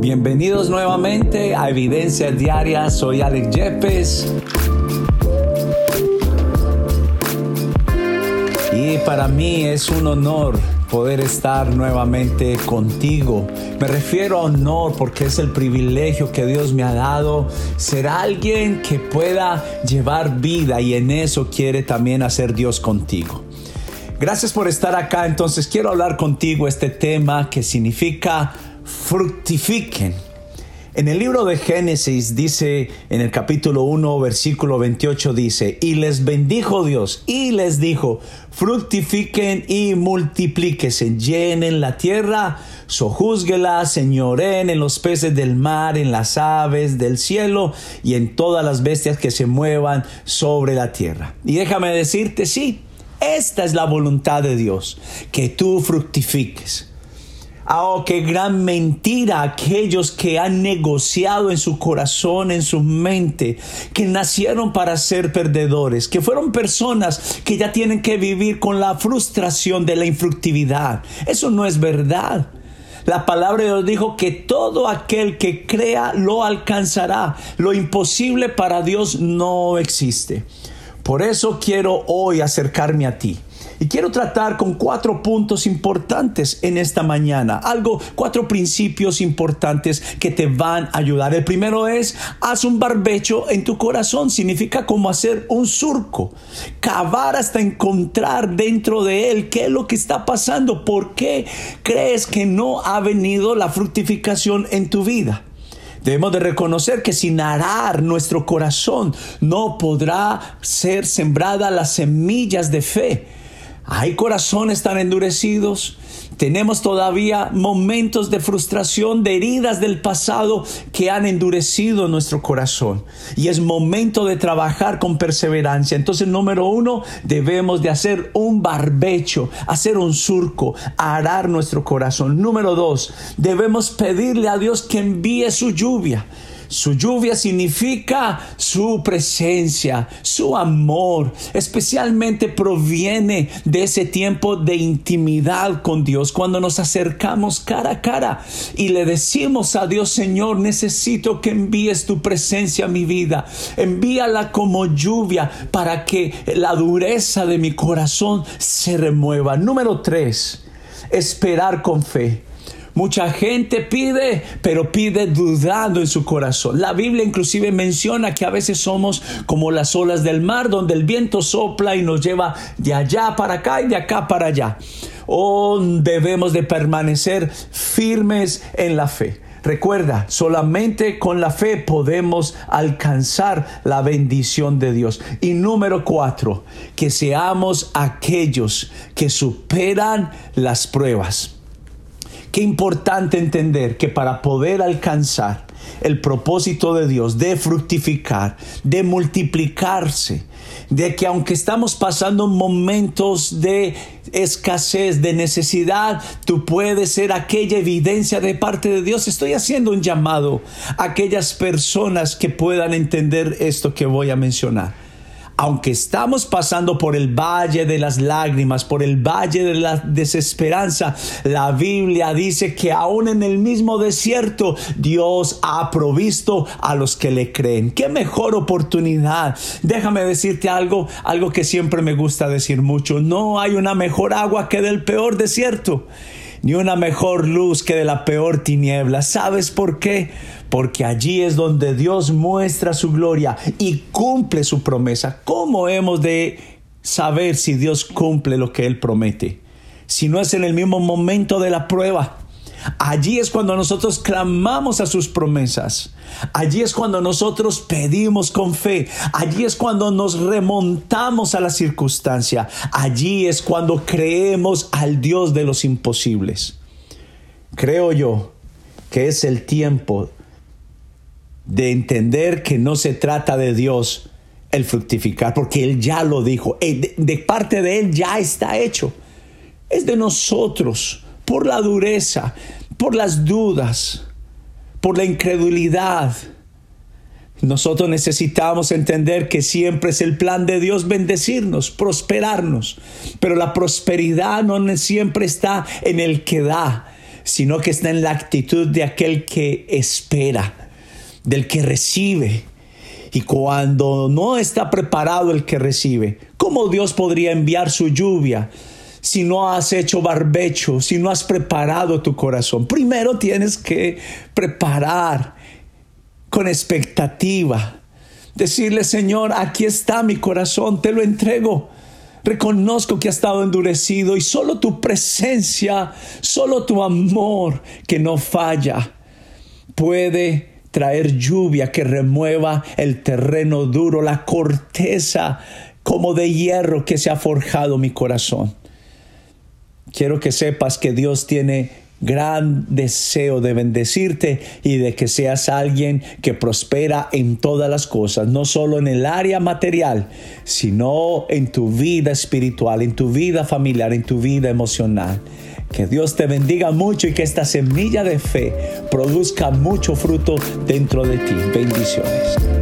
Bienvenidos nuevamente a Evidencia Diaria. Soy Alex Yepes. Y para mí es un honor poder estar nuevamente contigo. Me refiero a honor porque es el privilegio que Dios me ha dado ser alguien que pueda llevar vida y en eso quiere también hacer Dios contigo. Gracias por estar acá. Entonces quiero hablar contigo este tema que significa fructifiquen. En el libro de Génesis dice, en el capítulo 1, versículo 28 dice, y les bendijo Dios y les dijo, fructifiquen y multiplíquese, llenen la tierra, sojúzguela, señoren en los peces del mar, en las aves del cielo y en todas las bestias que se muevan sobre la tierra. Y déjame decirte, sí, esta es la voluntad de Dios, que tú fructifiques. Oh, qué gran mentira aquellos que han negociado en su corazón, en su mente, que nacieron para ser perdedores, que fueron personas que ya tienen que vivir con la frustración de la infructividad. Eso no es verdad. La palabra de Dios dijo que todo aquel que crea lo alcanzará. Lo imposible para Dios no existe. Por eso quiero hoy acercarme a ti y quiero tratar con cuatro puntos importantes en esta mañana. Algo, cuatro principios importantes que te van a ayudar. El primero es, haz un barbecho en tu corazón. Significa como hacer un surco. Cavar hasta encontrar dentro de él qué es lo que está pasando. ¿Por qué crees que no ha venido la fructificación en tu vida? Debemos de reconocer que sin arar nuestro corazón no podrá ser sembrada las semillas de fe. Hay corazones tan endurecidos. Tenemos todavía momentos de frustración, de heridas del pasado que han endurecido nuestro corazón. Y es momento de trabajar con perseverancia. Entonces, número uno, debemos de hacer un barbecho, hacer un surco, arar nuestro corazón. Número dos, debemos pedirle a Dios que envíe su lluvia. Su lluvia significa su presencia, su amor. Especialmente proviene de ese tiempo de intimidad con Dios, cuando nos acercamos cara a cara y le decimos a Dios, Señor, necesito que envíes tu presencia a mi vida. Envíala como lluvia para que la dureza de mi corazón se remueva. Número tres, esperar con fe. Mucha gente pide, pero pide dudando en su corazón. La Biblia inclusive menciona que a veces somos como las olas del mar, donde el viento sopla y nos lleva de allá para acá y de acá para allá. Oh, debemos de permanecer firmes en la fe. Recuerda, solamente con la fe podemos alcanzar la bendición de Dios. Y número cuatro, que seamos aquellos que superan las pruebas. Qué importante entender que para poder alcanzar el propósito de Dios de fructificar, de multiplicarse, de que aunque estamos pasando momentos de escasez, de necesidad, tú puedes ser aquella evidencia de parte de Dios. Estoy haciendo un llamado a aquellas personas que puedan entender esto que voy a mencionar aunque estamos pasando por el valle de las lágrimas, por el valle de la desesperanza, la Biblia dice que aún en el mismo desierto Dios ha provisto a los que le creen. Qué mejor oportunidad. Déjame decirte algo, algo que siempre me gusta decir mucho. No hay una mejor agua que del peor desierto ni una mejor luz que de la peor tiniebla. ¿Sabes por qué? Porque allí es donde Dios muestra su gloria y cumple su promesa. ¿Cómo hemos de saber si Dios cumple lo que Él promete? Si no es en el mismo momento de la prueba. Allí es cuando nosotros clamamos a sus promesas. Allí es cuando nosotros pedimos con fe. Allí es cuando nos remontamos a la circunstancia. Allí es cuando creemos al Dios de los imposibles. Creo yo que es el tiempo de entender que no se trata de Dios el fructificar, porque Él ya lo dijo. Eh, de, parte de Él ya está hecho. Es de nosotros por la dureza, por las dudas, por la incredulidad. Nosotros necesitamos entender que siempre es el plan de Dios bendecirnos, prosperarnos, pero la prosperidad no siempre está en el que da. sino que está en la actitud de aquel que espera, del que recibe. Y cuando no está preparado el que recibe, ¿cómo Dios podría enviar su lluvia? Si no has hecho barbecho, si no has preparado tu corazón. Primero tienes que preparar con expectativa. Decirle, Señor, aquí está mi corazón, te lo entrego. Reconozco que ha estado endurecido y solo tu presencia, solo tu amor que no falla puede traer lluvia que remueva el terreno duro, la corteza como de hierro que se ha forjado mi corazón. Quiero que sepas que Dios tiene gran deseo de bendecirte y de que seas alguien que prospera en todas las cosas, no solo en el área material, sino en tu vida espiritual, en tu vida familiar, en tu vida emocional. Que Dios te bendiga mucho y que esta semilla de fe produzca mucho fruto dentro de ti. Bendiciones.